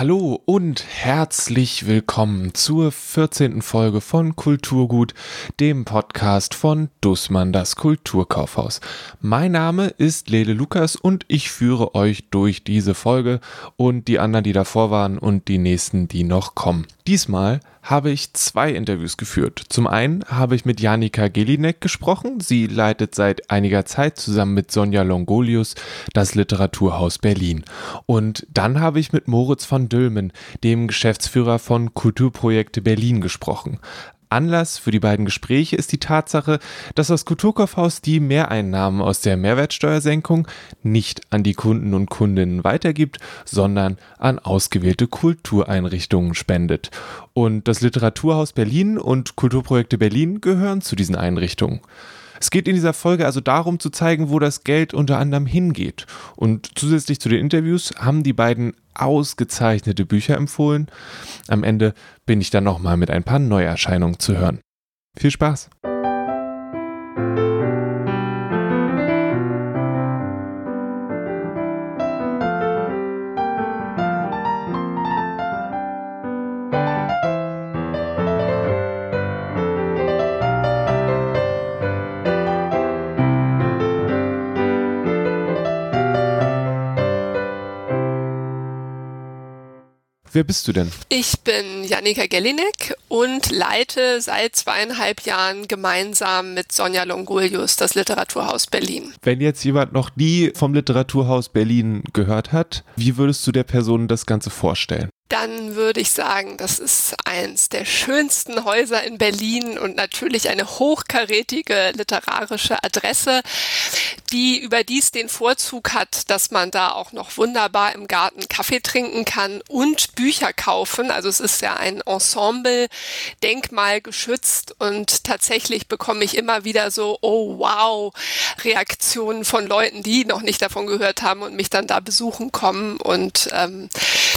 Hallo und herzlich willkommen zur 14. Folge von Kulturgut, dem Podcast von Dussmann, das Kulturkaufhaus. Mein Name ist Lele Lukas und ich führe euch durch diese Folge und die anderen, die davor waren und die nächsten, die noch kommen. Diesmal habe ich zwei Interviews geführt. Zum einen habe ich mit Janika Gelinek gesprochen. Sie leitet seit einiger Zeit zusammen mit Sonja Longolius das Literaturhaus Berlin. Und dann habe ich mit Moritz von Dülmen, dem Geschäftsführer von Kulturprojekte Berlin, gesprochen. Anlass für die beiden Gespräche ist die Tatsache, dass das Kulturkaufhaus die Mehreinnahmen aus der Mehrwertsteuersenkung nicht an die Kunden und Kundinnen weitergibt, sondern an ausgewählte Kultureinrichtungen spendet. Und das Literaturhaus Berlin und Kulturprojekte Berlin gehören zu diesen Einrichtungen. Es geht in dieser Folge also darum zu zeigen, wo das Geld unter anderem hingeht. Und zusätzlich zu den Interviews haben die beiden ausgezeichnete Bücher empfohlen. Am Ende bin ich dann nochmal mit ein paar Neuerscheinungen zu hören. Viel Spaß! Wer bist du denn? Ich bin Janika Gellinek und leite seit zweieinhalb Jahren gemeinsam mit Sonja Longolius das Literaturhaus Berlin. Wenn jetzt jemand noch nie vom Literaturhaus Berlin gehört hat, wie würdest du der Person das Ganze vorstellen? Dann würde ich sagen, das ist eins der schönsten Häuser in Berlin und natürlich eine hochkarätige literarische Adresse, die überdies den Vorzug hat, dass man da auch noch wunderbar im Garten Kaffee trinken kann und Bücher kaufen. Also es ist ja ein Ensemble, denkmalgeschützt und tatsächlich bekomme ich immer wieder so, oh wow, Reaktionen von Leuten, die noch nicht davon gehört haben und mich dann da besuchen kommen und ähm,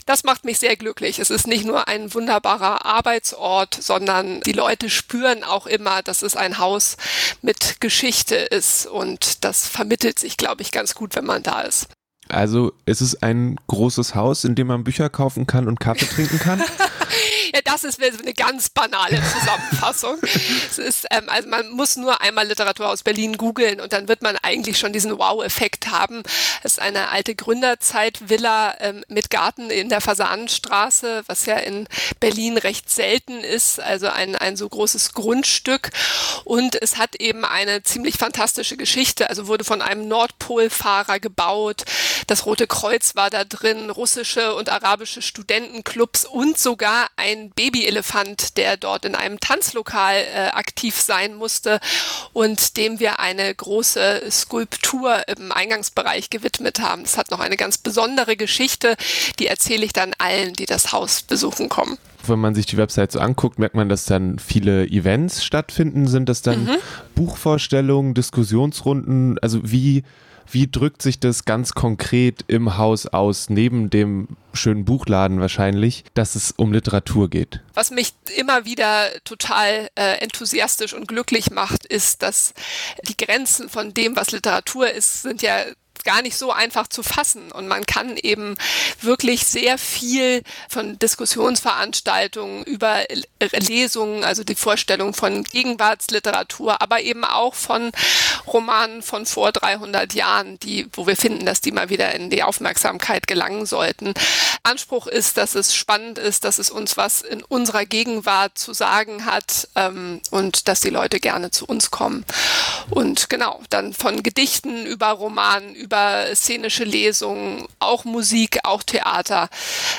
das macht mich sehr glücklich. Es ist nicht nur ein wunderbarer Arbeitsort, sondern die Leute spüren auch immer, dass es ein Haus mit Geschichte ist und das vermittelt sich, glaube ich, ganz gut, wenn man da ist. Also ist es ein großes Haus, in dem man Bücher kaufen kann und Kaffee trinken kann? ja, das ist eine ganz banale Zusammenfassung. es ist, ähm, also man muss nur einmal Literaturhaus Berlin googeln und dann wird man eigentlich schon diesen Wow-Effekt haben. Es ist eine alte Gründerzeit-Villa ähm, mit Garten in der Fasanenstraße, was ja in Berlin recht selten ist, also ein, ein so großes Grundstück. Und es hat eben eine ziemlich fantastische Geschichte, also wurde von einem Nordpolfahrer gebaut. Das Rote Kreuz war da drin, russische und arabische Studentenclubs und sogar ein Babyelefant, der dort in einem Tanzlokal äh, aktiv sein musste und dem wir eine große Skulptur im Eingangsbereich gewidmet haben. Es hat noch eine ganz besondere Geschichte, die erzähle ich dann allen, die das Haus besuchen kommen wenn man sich die Website so anguckt, merkt man, dass dann viele Events stattfinden. Sind das dann mhm. Buchvorstellungen, Diskussionsrunden? Also wie wie drückt sich das ganz konkret im Haus aus, neben dem schönen Buchladen wahrscheinlich, dass es um Literatur geht? Was mich immer wieder total äh, enthusiastisch und glücklich macht, ist, dass die Grenzen von dem, was Literatur ist, sind ja gar nicht so einfach zu fassen. Und man kann eben wirklich sehr viel von Diskussionsveranstaltungen über Lesungen, also die Vorstellung von Gegenwartsliteratur, aber eben auch von Romanen von vor 300 Jahren, die, wo wir finden, dass die mal wieder in die Aufmerksamkeit gelangen sollten. Anspruch ist, dass es spannend ist, dass es uns was in unserer Gegenwart zu sagen hat ähm, und dass die Leute gerne zu uns kommen. Und genau, dann von Gedichten über Romanen, über szenische Lesungen, auch Musik, auch Theater,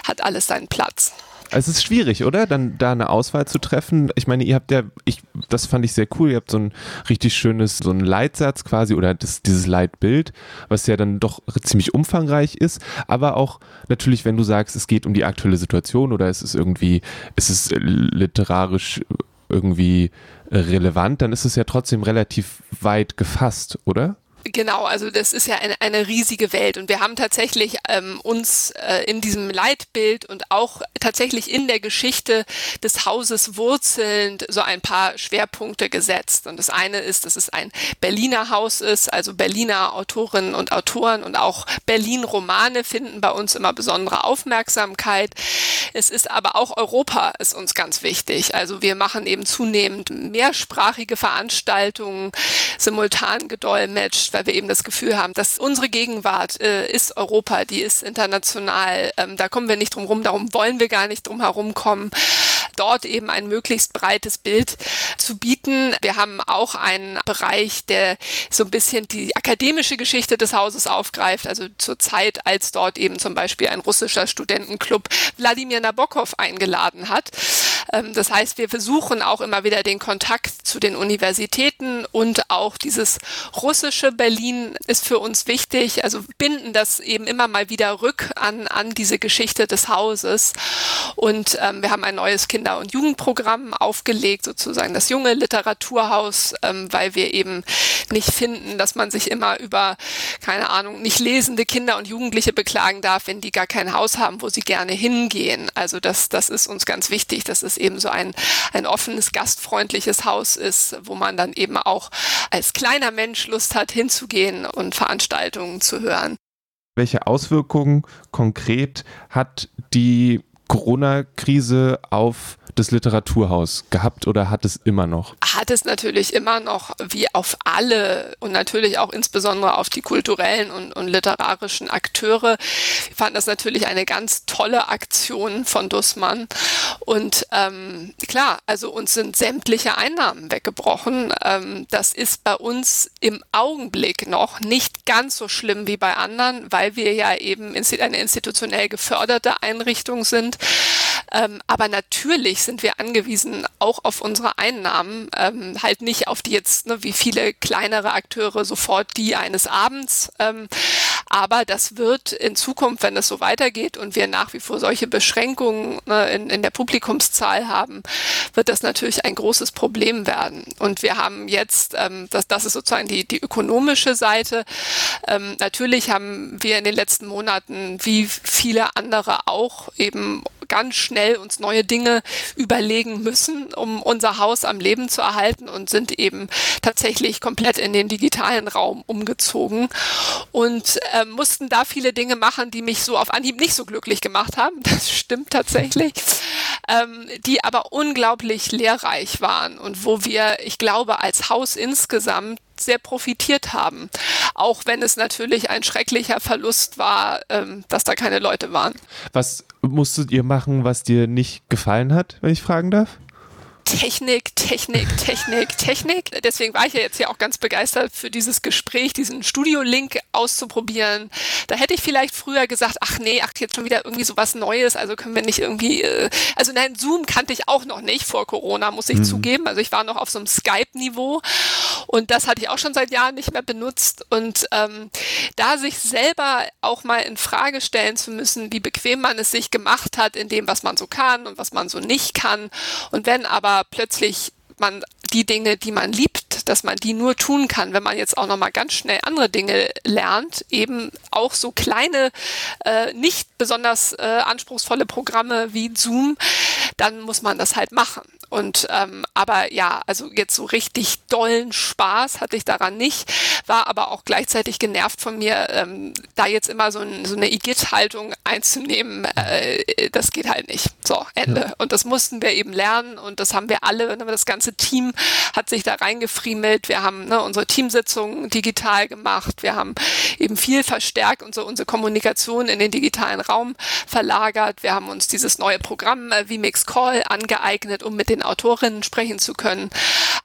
hat alles seinen Platz. Es ist schwierig, oder? Dann da eine Auswahl zu treffen. Ich meine, ihr habt ja, ich, das fand ich sehr cool. Ihr habt so ein richtig schönes, so ein Leitsatz quasi oder das, dieses Leitbild, was ja dann doch ziemlich umfangreich ist. Aber auch natürlich, wenn du sagst, es geht um die aktuelle Situation oder es ist irgendwie, es ist literarisch irgendwie relevant, dann ist es ja trotzdem relativ weit gefasst, oder? Genau, also das ist ja eine, eine riesige Welt und wir haben tatsächlich ähm, uns äh, in diesem Leitbild und auch tatsächlich in der Geschichte des Hauses wurzelnd so ein paar Schwerpunkte gesetzt. Und das eine ist, dass es ein Berliner Haus ist, also Berliner Autorinnen und Autoren und auch Berlin-Romane finden bei uns immer besondere Aufmerksamkeit. Es ist aber auch Europa ist uns ganz wichtig. Also wir machen eben zunehmend mehrsprachige Veranstaltungen, simultan gedolmetscht, weil wir eben das Gefühl haben, dass unsere Gegenwart äh, ist Europa, die ist international. Ähm, da kommen wir nicht drum rum, darum wollen wir gar nicht drum herum kommen dort eben ein möglichst breites Bild zu bieten. Wir haben auch einen Bereich, der so ein bisschen die akademische Geschichte des Hauses aufgreift, also zur Zeit, als dort eben zum Beispiel ein russischer Studentenclub Wladimir Nabokov eingeladen hat. Ähm, das heißt, wir versuchen auch immer wieder den Kontakt zu den Universitäten und auch dieses russische Berlin ist für uns wichtig. Also binden das eben immer mal wieder rück an, an diese Geschichte des Hauses. Und ähm, wir haben ein neues Kinder- und Jugendprogramm aufgelegt, sozusagen das junge Literaturhaus, ähm, weil wir eben nicht finden, dass man sich immer über, keine Ahnung, nicht lesende Kinder und Jugendliche beklagen darf, wenn die gar kein Haus haben, wo sie gerne hingehen. Also das, das ist uns ganz wichtig, dass es eben so ein, ein offenes, gastfreundliches Haus ist, wo man dann eben auch als kleiner Mensch Lust hat, hinzugehen und Veranstaltungen zu hören. Welche Auswirkungen konkret hat die Corona-Krise auf das Literaturhaus gehabt oder hat es immer noch? Hat es natürlich immer noch, wie auf alle und natürlich auch insbesondere auf die kulturellen und, und literarischen Akteure. Wir fanden das natürlich eine ganz tolle Aktion von Dussmann. Und ähm, klar, also uns sind sämtliche Einnahmen weggebrochen. Ähm, das ist bei uns im Augenblick noch nicht ganz so schlimm wie bei anderen, weil wir ja eben eine institutionell geförderte Einrichtung sind. Ähm, aber natürlich sind wir angewiesen auch auf unsere Einnahmen, ähm, halt nicht auf die jetzt, ne, wie viele kleinere Akteure sofort die eines Abends. Ähm, aber das wird in Zukunft, wenn es so weitergeht und wir nach wie vor solche Beschränkungen ne, in, in der Publikumszahl haben, wird das natürlich ein großes Problem werden. Und wir haben jetzt, ähm, das, das ist sozusagen die, die ökonomische Seite. Ähm, natürlich haben wir in den letzten Monaten, wie viele andere auch, eben ganz schnell uns neue Dinge überlegen müssen, um unser Haus am Leben zu erhalten und sind eben tatsächlich komplett in den digitalen Raum umgezogen und äh, mussten da viele Dinge machen, die mich so auf Anhieb nicht so glücklich gemacht haben. Das stimmt tatsächlich. Ähm, die aber unglaublich lehrreich waren und wo wir, ich glaube, als Haus insgesamt sehr profitiert haben. Auch wenn es natürlich ein schrecklicher Verlust war, ähm, dass da keine Leute waren. Was musstet ihr machen, was dir nicht gefallen hat, wenn ich fragen darf? Technik, Technik, Technik, Technik. Deswegen war ich ja jetzt ja auch ganz begeistert für dieses Gespräch, diesen Studio-Link auszuprobieren. Da hätte ich vielleicht früher gesagt, ach nee, ach jetzt schon wieder irgendwie so was Neues, also können wir nicht irgendwie, äh, also nein, Zoom kannte ich auch noch nicht vor Corona, muss ich mhm. zugeben. Also ich war noch auf so einem Skype-Niveau und das hatte ich auch schon seit Jahren nicht mehr benutzt. Und ähm, da sich selber auch mal in Frage stellen zu müssen, wie bequem man es sich gemacht hat in dem, was man so kann und was man so nicht kann. Und wenn aber plötzlich man die Dinge, die man liebt, dass man die nur tun kann, wenn man jetzt auch noch mal ganz schnell andere Dinge lernt, eben auch so kleine, äh, nicht besonders äh, anspruchsvolle Programme wie Zoom, dann muss man das halt machen. Und ähm, aber ja, also jetzt so richtig dollen Spaß hatte ich daran nicht, war aber auch gleichzeitig genervt von mir, ähm, da jetzt immer so, ein, so eine Igitt-Haltung einzunehmen, äh, das geht halt nicht. So, Ende. Ja. Und das mussten wir eben lernen und das haben wir alle, ne, das ganze Team hat sich da reingefriemelt. Wir haben ne, unsere Teamsitzungen digital gemacht. Wir haben eben viel verstärkt unsere, unsere Kommunikation in den digitalen Raum verlagert. Wir haben uns dieses neue Programm äh, VMix Call angeeignet, um mit den Autorinnen sprechen zu können.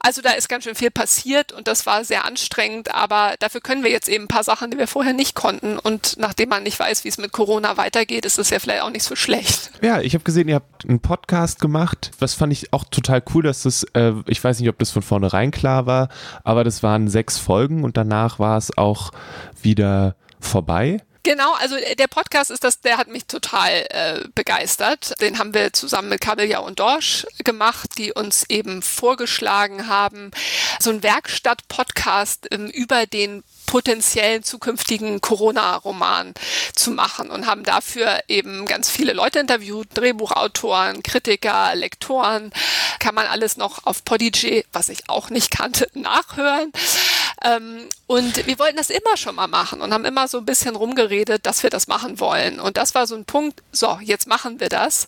Also da ist ganz schön viel passiert und das war sehr anstrengend, aber dafür können wir jetzt eben ein paar Sachen, die wir vorher nicht konnten. Und nachdem man nicht weiß, wie es mit Corona weitergeht, ist es ja vielleicht auch nicht so schlecht. Ja, ich habe gesehen, ihr habt einen Podcast gemacht. Das fand ich auch total cool, dass das, äh, ich weiß nicht, ob das von vornherein klar war, aber das waren sechs Folgen und danach war es auch wieder vorbei. Genau, also äh, der Podcast ist das, der hat mich total äh, begeistert. Den haben wir zusammen mit Kabeljau und Dorsch gemacht, die uns eben vorgeschlagen haben, so ein Werkstatt-Podcast ähm, über den potenziellen zukünftigen Corona-Roman zu machen und haben dafür eben ganz viele Leute interviewt, Drehbuchautoren, Kritiker, Lektoren, kann man alles noch auf Podigy, was ich auch nicht kannte, nachhören. Ähm, und wir wollten das immer schon mal machen und haben immer so ein bisschen rumgeredet, dass wir das machen wollen. Und das war so ein Punkt, so, jetzt machen wir das.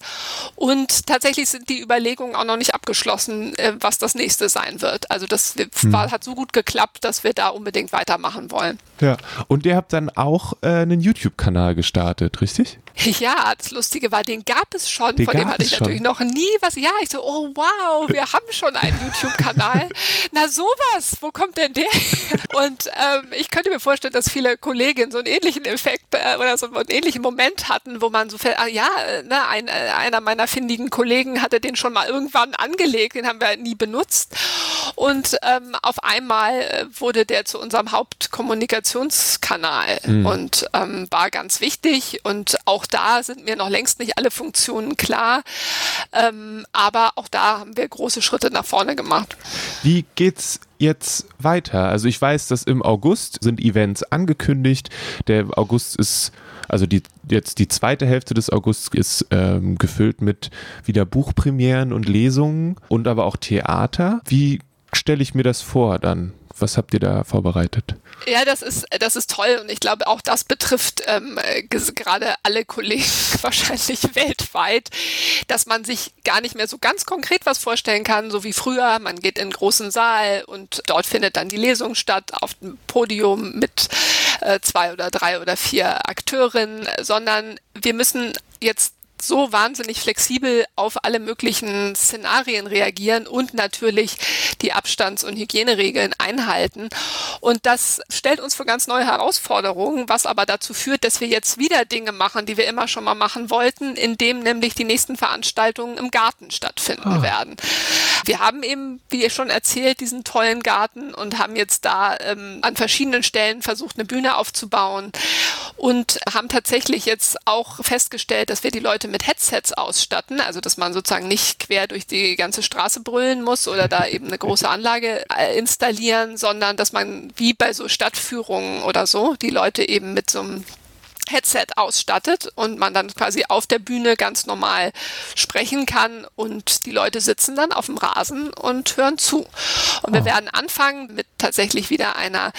Und tatsächlich sind die Überlegungen auch noch nicht abgeschlossen, äh, was das nächste sein wird. Also das hm. war, hat so gut geklappt, dass wir da unbedingt weitermachen wollen. Ja, und ihr habt dann auch äh, einen YouTube-Kanal gestartet, richtig? Ja, das Lustige war, den gab es schon, den von dem hatte ich natürlich noch nie was. Ja, ich so, oh wow, wir haben schon einen YouTube-Kanal. Na sowas, wo kommt denn der? Und ähm, ich könnte mir vorstellen, dass viele Kolleginnen so einen ähnlichen Effekt äh, oder so einen ähnlichen Moment hatten, wo man so, ah, ja, ne, ein, äh, einer meiner findigen Kollegen hatte den schon mal irgendwann angelegt, den haben wir nie benutzt. Und ähm, auf einmal äh, wurde der zu unserem Hauptkommunikationskanal mhm. und ähm, war ganz wichtig. Und auch da sind mir noch längst nicht alle Funktionen klar. Ähm, aber auch da haben wir große Schritte nach vorne gemacht. Wie geht's jetzt weiter? Also ich weiß, dass im August sind Events angekündigt. Der August ist also die, jetzt die zweite Hälfte des Augusts ist ähm, gefüllt mit wieder Buchpremieren und Lesungen und aber auch Theater. Wie stelle ich mir das vor dann? Was habt ihr da vorbereitet? Ja, das ist, das ist toll und ich glaube, auch das betrifft ähm, gerade alle Kollegen wahrscheinlich weltweit, dass man sich gar nicht mehr so ganz konkret was vorstellen kann, so wie früher. Man geht in einen großen Saal und dort findet dann die Lesung statt auf dem Podium mit äh, zwei oder drei oder vier Akteurinnen, sondern wir müssen jetzt so wahnsinnig flexibel auf alle möglichen Szenarien reagieren und natürlich die Abstands- und Hygieneregeln einhalten. Und das stellt uns vor ganz neue Herausforderungen, was aber dazu führt, dass wir jetzt wieder Dinge machen, die wir immer schon mal machen wollten, indem nämlich die nächsten Veranstaltungen im Garten stattfinden ah. werden. Wir haben eben, wie ihr schon erzählt, diesen tollen Garten und haben jetzt da ähm, an verschiedenen Stellen versucht, eine Bühne aufzubauen und haben tatsächlich jetzt auch festgestellt, dass wir die Leute mit Headsets ausstatten, also dass man sozusagen nicht quer durch die ganze Straße brüllen muss oder da eben eine große Anlage äh, installieren, sondern dass man wie bei so Stadtführungen oder so die Leute eben mit so einem Headset ausstattet und man dann quasi auf der Bühne ganz normal sprechen kann und die Leute sitzen dann auf dem Rasen und hören zu. Und wir oh. werden anfangen mit tatsächlich wieder einer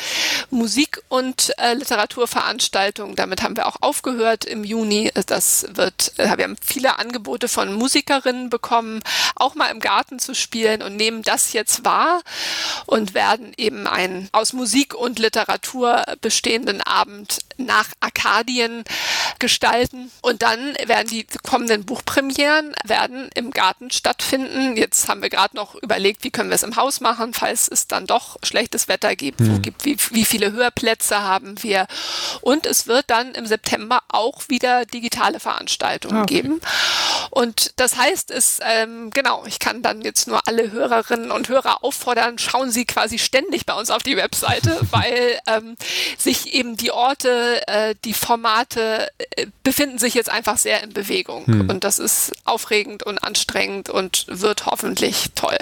Musik- und äh, Literaturveranstaltung. Damit haben wir auch aufgehört im Juni. Das wird, äh, wir haben viele Angebote von Musikerinnen bekommen, auch mal im Garten zu spielen und nehmen das jetzt wahr und werden eben einen aus Musik und Literatur bestehenden Abend nach Arkadien Medien gestalten. Und dann werden die kommenden Buchpremieren werden im Garten stattfinden. Jetzt haben wir gerade noch überlegt, wie können wir es im Haus machen, falls es dann doch schlechtes Wetter gibt. Mhm. Gibt wie, wie viele Hörplätze haben wir? Und es wird dann im September auch wieder digitale Veranstaltungen ah, okay. geben. Und das heißt, es ähm, genau, ich kann dann jetzt nur alle Hörerinnen und Hörer auffordern, schauen Sie quasi ständig bei uns auf die Webseite, weil ähm, sich eben die Orte, äh, die Formate Formate äh, befinden sich jetzt einfach sehr in Bewegung. Hm. Und das ist aufregend und anstrengend und wird hoffentlich toll.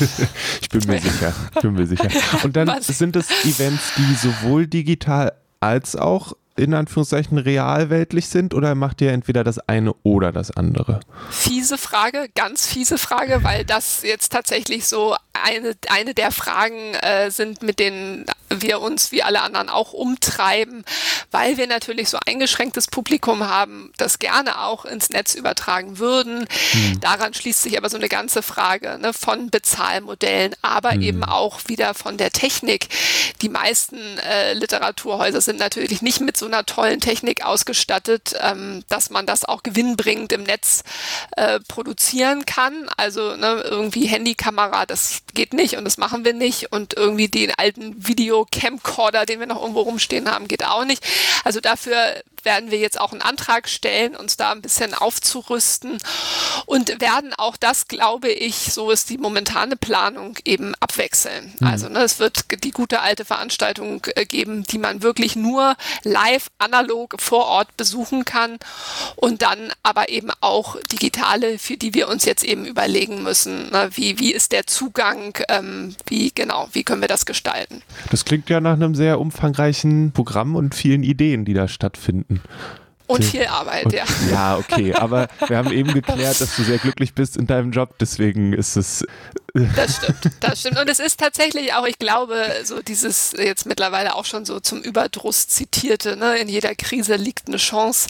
ich bin mir sicher. Ich bin mir sicher. Und dann Was? sind es Events, die sowohl digital als auch in Anführungszeichen realweltlich sind oder macht ihr entweder das eine oder das andere? Fiese Frage, ganz fiese Frage, weil das jetzt tatsächlich so eine, eine der Fragen äh, sind, mit denen wir uns wie alle anderen auch umtreiben, weil wir natürlich so eingeschränktes Publikum haben, das gerne auch ins Netz übertragen würden. Hm. Daran schließt sich aber so eine ganze Frage ne, von Bezahlmodellen, aber hm. eben auch wieder von der Technik. Die meisten äh, Literaturhäuser sind natürlich nicht mit so einer tollen Technik ausgestattet, ähm, dass man das auch gewinnbringend im Netz äh, produzieren kann. Also ne, irgendwie Handykamera, das geht nicht und das machen wir nicht. Und irgendwie den alten Video-Camcorder, den wir noch irgendwo rumstehen haben, geht auch nicht. Also dafür werden wir jetzt auch einen Antrag stellen, uns da ein bisschen aufzurüsten und werden auch das, glaube ich, so ist die momentane Planung eben abwechseln. Mhm. Also ne, es wird die gute alte Veranstaltung äh, geben, die man wirklich nur live, analog vor Ort besuchen kann und dann aber eben auch digitale, für die wir uns jetzt eben überlegen müssen, ne, wie, wie ist der Zugang, ähm, wie genau, wie können wir das gestalten. Das klingt ja nach einem sehr umfangreichen Programm und vielen Ideen, die da stattfinden. Und viel Arbeit, und, ja. Ja, okay, aber wir haben eben geklärt, dass du sehr glücklich bist in deinem Job, deswegen ist es das stimmt, das stimmt. Und es ist tatsächlich auch, ich glaube, so dieses jetzt mittlerweile auch schon so zum Überdruss zitierte, ne, in jeder Krise liegt eine Chance.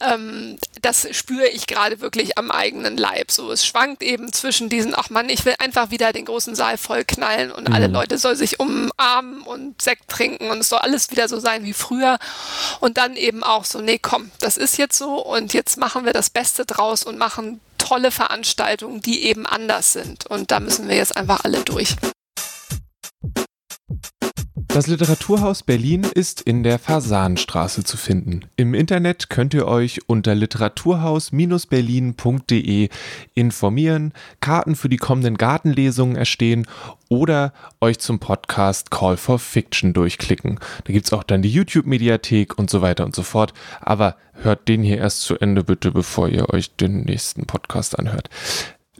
Ähm, das spüre ich gerade wirklich am eigenen Leib. So, es schwankt eben zwischen diesen, ach Mann, ich will einfach wieder den großen Saal vollknallen und mhm. alle Leute sollen sich umarmen und Sekt trinken und es soll alles wieder so sein wie früher. Und dann eben auch so, nee, komm, das ist jetzt so und jetzt machen wir das Beste draus und machen tolle Veranstaltungen, die eben anders sind. Und da müssen wir jetzt einfach alle durch. Das Literaturhaus Berlin ist in der Fasanstraße zu finden. Im Internet könnt ihr euch unter literaturhaus-berlin.de informieren, Karten für die kommenden Gartenlesungen erstehen oder euch zum Podcast Call for Fiction durchklicken. Da gibt es auch dann die YouTube-Mediathek und so weiter und so fort. Aber hört den hier erst zu Ende bitte, bevor ihr euch den nächsten Podcast anhört.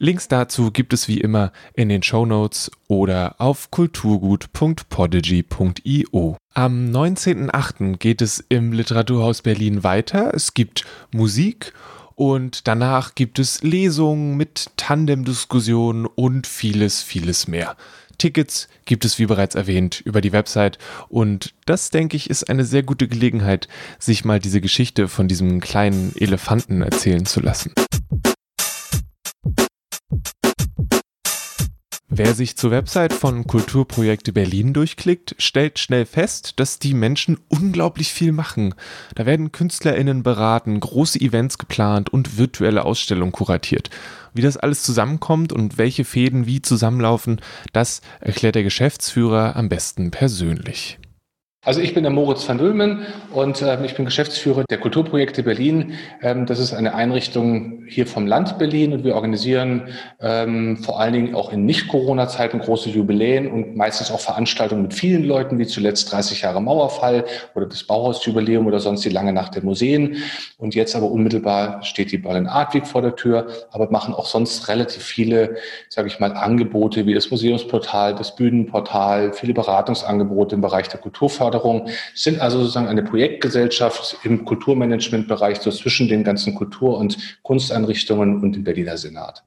Links dazu gibt es wie immer in den Show Notes oder auf kulturgut.podigy.io. Am 19.08. geht es im Literaturhaus Berlin weiter. Es gibt Musik und danach gibt es Lesungen mit Tandemdiskussionen und vieles, vieles mehr. Tickets gibt es, wie bereits erwähnt, über die Website und das, denke ich, ist eine sehr gute Gelegenheit, sich mal diese Geschichte von diesem kleinen Elefanten erzählen zu lassen. Wer sich zur Website von Kulturprojekte Berlin durchklickt, stellt schnell fest, dass die Menschen unglaublich viel machen. Da werden KünstlerInnen beraten, große Events geplant und virtuelle Ausstellungen kuratiert. Wie das alles zusammenkommt und welche Fäden wie zusammenlaufen, das erklärt der Geschäftsführer am besten persönlich. Also ich bin der Moritz van Dülmen und äh, ich bin Geschäftsführer der Kulturprojekte Berlin. Ähm, das ist eine Einrichtung hier vom Land Berlin und wir organisieren ähm, vor allen Dingen auch in Nicht-Corona-Zeiten große Jubiläen und meistens auch Veranstaltungen mit vielen Leuten, wie zuletzt 30 Jahre Mauerfall oder das Bauhausjubiläum oder sonst die lange Nacht der Museen. Und jetzt aber unmittelbar steht die Berlin Art Week vor der Tür, aber machen auch sonst relativ viele, sage ich mal, Angebote wie das Museumsportal, das Bühnenportal, viele Beratungsangebote im Bereich der Kulturförderung Förderung, sind also sozusagen eine Projektgesellschaft im Kulturmanagementbereich so zwischen den ganzen Kultur- und Kunsteinrichtungen und dem Berliner Senat.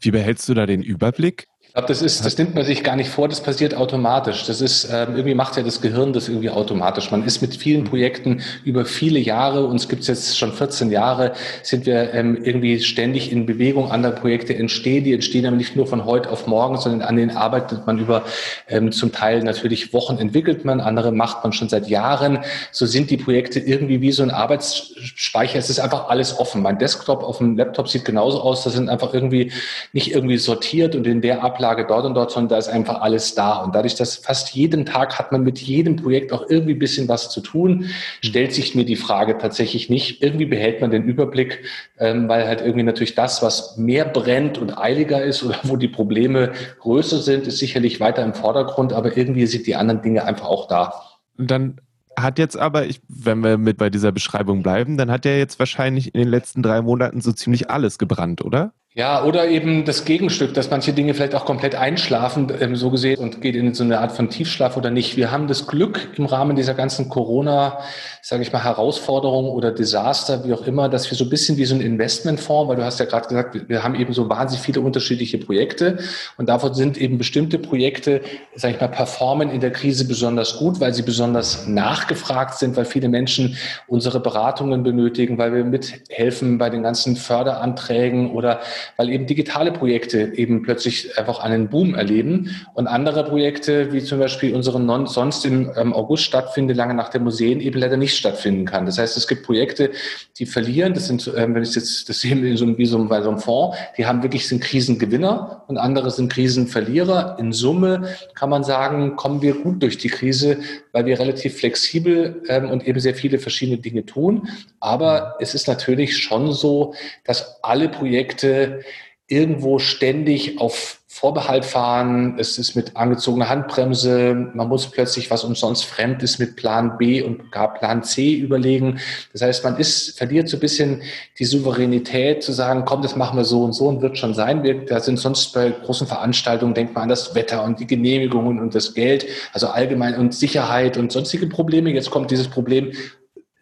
Wie behältst du da den Überblick? Glaube, das ist, das nimmt man sich gar nicht vor, das passiert automatisch. Das ist, ähm, irgendwie macht ja das Gehirn das irgendwie automatisch. Man ist mit vielen Projekten über viele Jahre, uns gibt es jetzt schon 14 Jahre, sind wir ähm, irgendwie ständig in Bewegung. Andere Projekte entstehen, die entstehen aber nicht nur von heute auf morgen, sondern an denen arbeitet man über ähm, zum Teil natürlich Wochen entwickelt man, andere macht man schon seit Jahren. So sind die Projekte irgendwie wie so ein Arbeitsspeicher. Es ist einfach alles offen. Mein Desktop auf dem Laptop sieht genauso aus. Das sind einfach irgendwie nicht irgendwie sortiert und in der Ablage Ablage dort und dort, sondern da ist einfach alles da. Und dadurch, dass fast jeden Tag hat man mit jedem Projekt auch irgendwie ein bisschen was zu tun, stellt sich mir die Frage tatsächlich nicht. Irgendwie behält man den Überblick, ähm, weil halt irgendwie natürlich das, was mehr brennt und eiliger ist oder wo die Probleme größer sind, ist sicherlich weiter im Vordergrund, aber irgendwie sind die anderen Dinge einfach auch da. Dann hat jetzt aber, ich, wenn wir mit bei dieser Beschreibung bleiben, dann hat er jetzt wahrscheinlich in den letzten drei Monaten so ziemlich alles gebrannt, oder? Ja, oder eben das Gegenstück, dass manche Dinge vielleicht auch komplett einschlafen, ähm, so gesehen, und geht in so eine Art von Tiefschlaf oder nicht. Wir haben das Glück im Rahmen dieser ganzen Corona, sage ich mal, Herausforderung oder Desaster, wie auch immer, dass wir so ein bisschen wie so ein Investmentfonds, weil du hast ja gerade gesagt, wir haben eben so wahnsinnig viele unterschiedliche Projekte und davon sind eben bestimmte Projekte, sage ich mal, performen in der Krise besonders gut, weil sie besonders nachgefragt sind, weil viele Menschen unsere Beratungen benötigen, weil wir mithelfen bei den ganzen Förderanträgen oder weil eben digitale Projekte eben plötzlich einfach einen Boom erleben. Und andere Projekte, wie zum Beispiel unseren non sonst im ähm, August stattfinde, lange nach der Museen, eben leider nicht stattfinden kann. Das heißt, es gibt Projekte, die verlieren, das sind, ähm, wenn ich jetzt das sehe in so, wie so, bei so einem Fonds, die haben wirklich sind Krisengewinner und andere sind Krisenverlierer. In Summe kann man sagen, kommen wir gut durch die Krise, weil wir relativ flexibel ähm, und eben sehr viele verschiedene Dinge tun. Aber es ist natürlich schon so, dass alle Projekte irgendwo ständig auf Vorbehalt fahren. Es ist mit angezogener Handbremse. Man muss plötzlich, was uns sonst fremd ist, mit Plan B und gar Plan C überlegen. Das heißt, man ist, verliert so ein bisschen die Souveränität zu sagen, komm, das machen wir so und so und wird schon sein. Wir, da sind sonst bei großen Veranstaltungen, denkt man an das Wetter und die Genehmigungen und das Geld, also allgemein und Sicherheit und sonstige Probleme. Jetzt kommt dieses Problem,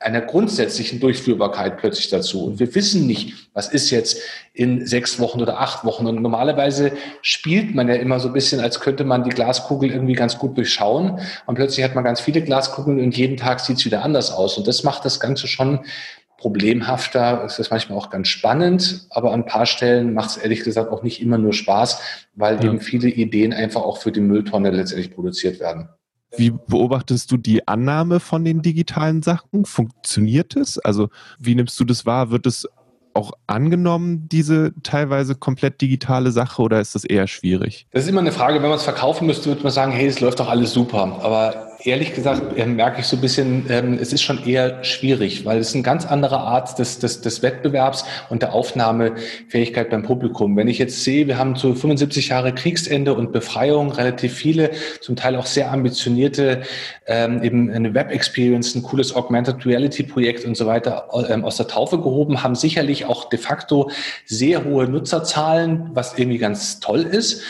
einer grundsätzlichen Durchführbarkeit plötzlich dazu. Und wir wissen nicht, was ist jetzt in sechs Wochen oder acht Wochen. Und normalerweise spielt man ja immer so ein bisschen, als könnte man die Glaskugel irgendwie ganz gut durchschauen. Und plötzlich hat man ganz viele Glaskugeln und jeden Tag sieht es wieder anders aus. Und das macht das Ganze schon problemhafter. Es ist manchmal auch ganz spannend, aber an ein paar Stellen macht es ehrlich gesagt auch nicht immer nur Spaß, weil ja. eben viele Ideen einfach auch für die Mülltonne letztendlich produziert werden. Wie beobachtest du die Annahme von den digitalen Sachen? Funktioniert es? Also wie nimmst du das wahr? Wird es auch angenommen, diese teilweise komplett digitale Sache, oder ist das eher schwierig? Das ist immer eine Frage, wenn man es verkaufen müsste, würde man sagen, hey, es läuft doch alles super. Aber ehrlich gesagt äh, merke ich so ein bisschen, ähm, es ist schon eher schwierig, weil es ist eine ganz andere Art des, des, des Wettbewerbs und der Aufnahmefähigkeit beim Publikum. Wenn ich jetzt sehe, wir haben zu 75 Jahre Kriegsende und Befreiung relativ viele, zum Teil auch sehr ambitionierte, ähm, eben eine Web-Experience, ein cooles Augmented Reality-Projekt und so weiter ähm, aus der Taufe gehoben, haben sicherlich auch de facto sehr hohe Nutzerzahlen, was irgendwie ganz toll ist.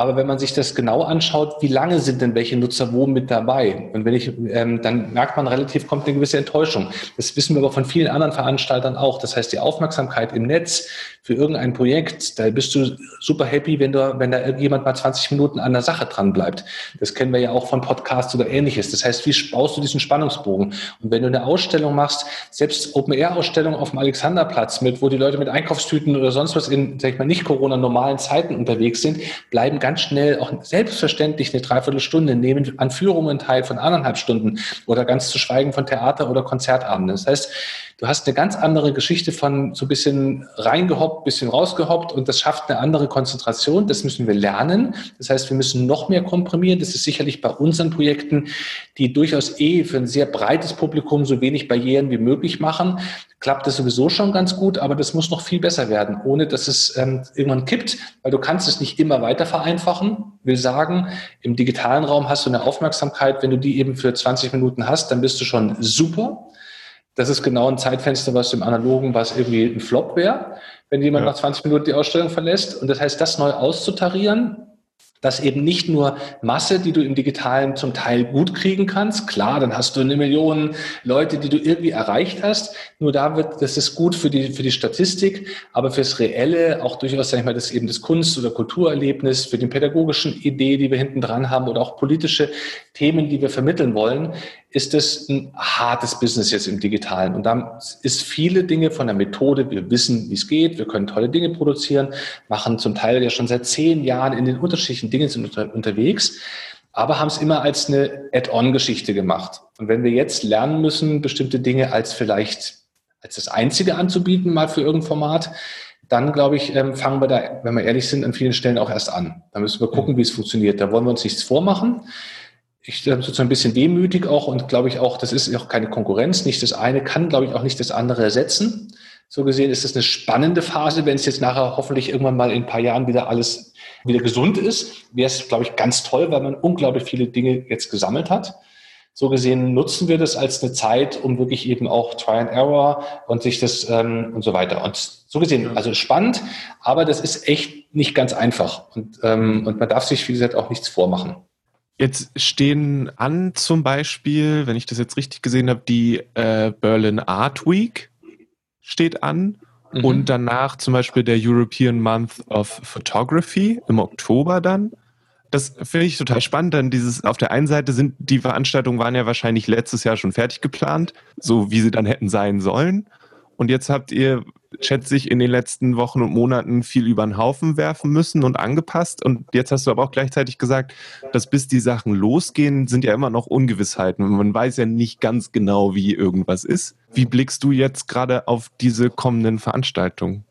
Aber wenn man sich das genau anschaut, wie lange sind denn welche Nutzer wo mit dabei? Und wenn ich, ähm, dann merkt man relativ, kommt eine gewisse Enttäuschung. Das wissen wir aber von vielen anderen Veranstaltern auch. Das heißt, die Aufmerksamkeit im Netz für irgendein Projekt, da bist du super happy, wenn du, wenn da irgendjemand mal 20 Minuten an der Sache dran bleibt. Das kennen wir ja auch von Podcasts oder ähnliches. Das heißt, wie baust du diesen Spannungsbogen? Und wenn du eine Ausstellung machst, selbst Open-Air-Ausstellung auf dem Alexanderplatz mit, wo die Leute mit Einkaufstüten oder sonst was in, sag ich mal, nicht Corona-normalen Zeiten unterwegs sind, bleiben ganz schnell auch selbstverständlich eine Dreiviertelstunde, nehmen an Führungen teil von anderthalb Stunden oder ganz zu schweigen von Theater- oder Konzertabenden. Das heißt, Du hast eine ganz andere Geschichte von so ein bisschen reingehoppt, bisschen rausgehoppt und das schafft eine andere Konzentration. Das müssen wir lernen. Das heißt, wir müssen noch mehr komprimieren. Das ist sicherlich bei unseren Projekten, die durchaus eh für ein sehr breites Publikum so wenig Barrieren wie möglich machen, klappt das sowieso schon ganz gut, aber das muss noch viel besser werden, ohne dass es ähm, irgendwann kippt, weil du kannst es nicht immer weiter vereinfachen. Will sagen, im digitalen Raum hast du eine Aufmerksamkeit, wenn du die eben für 20 Minuten hast, dann bist du schon super. Das ist genau ein Zeitfenster, was im Analogen, was irgendwie ein Flop wäre, wenn jemand ja. nach 20 Minuten die Ausstellung verlässt. Und das heißt, das neu auszutarieren, dass eben nicht nur Masse, die du im Digitalen zum Teil gut kriegen kannst, klar, dann hast du eine Million Leute, die du irgendwie erreicht hast, nur da wird, das ist gut für die, für die Statistik, aber fürs Reelle, auch durchaus, sag ich mal, das eben das Kunst- oder Kulturerlebnis, für die pädagogischen Idee, die wir hinten dran haben oder auch politische Themen, die wir vermitteln wollen, ist es ein hartes Business jetzt im Digitalen. Und da ist viele Dinge von der Methode, wir wissen, wie es geht, wir können tolle Dinge produzieren, machen zum Teil ja schon seit zehn Jahren in den unterschiedlichen Dingen sind unter, unterwegs, aber haben es immer als eine Add-on-Geschichte gemacht. Und wenn wir jetzt lernen müssen, bestimmte Dinge als vielleicht als das Einzige anzubieten, mal für irgendein Format, dann glaube ich, ähm, fangen wir da, wenn wir ehrlich sind, an vielen Stellen auch erst an. Da müssen wir gucken, wie es funktioniert. Da wollen wir uns nichts vormachen ich bin sozusagen ein bisschen wehmütig auch und glaube ich auch, das ist auch keine Konkurrenz. Nicht das eine kann, glaube ich, auch nicht das andere ersetzen. So gesehen ist das eine spannende Phase. Wenn es jetzt nachher hoffentlich irgendwann mal in ein paar Jahren wieder alles wieder gesund ist, wäre es, glaube ich, ganz toll, weil man unglaublich viele Dinge jetzt gesammelt hat. So gesehen nutzen wir das als eine Zeit, um wirklich eben auch Try and Error und sich das ähm, und so weiter. Und so gesehen, also spannend, aber das ist echt nicht ganz einfach. Und, ähm, und man darf sich, wie gesagt, auch nichts vormachen. Jetzt stehen an zum Beispiel, wenn ich das jetzt richtig gesehen habe, die äh, Berlin Art Week steht an mhm. und danach zum Beispiel der European Month of Photography im Oktober dann. Das finde ich total spannend, denn dieses auf der einen Seite sind die Veranstaltungen waren ja wahrscheinlich letztes Jahr schon fertig geplant, so wie sie dann hätten sein sollen. Und jetzt habt ihr schätze ich, in den letzten Wochen und Monaten viel über den Haufen werfen müssen und angepasst. Und jetzt hast du aber auch gleichzeitig gesagt, dass bis die Sachen losgehen, sind ja immer noch Ungewissheiten. Man weiß ja nicht ganz genau, wie irgendwas ist. Wie blickst du jetzt gerade auf diese kommenden Veranstaltungen?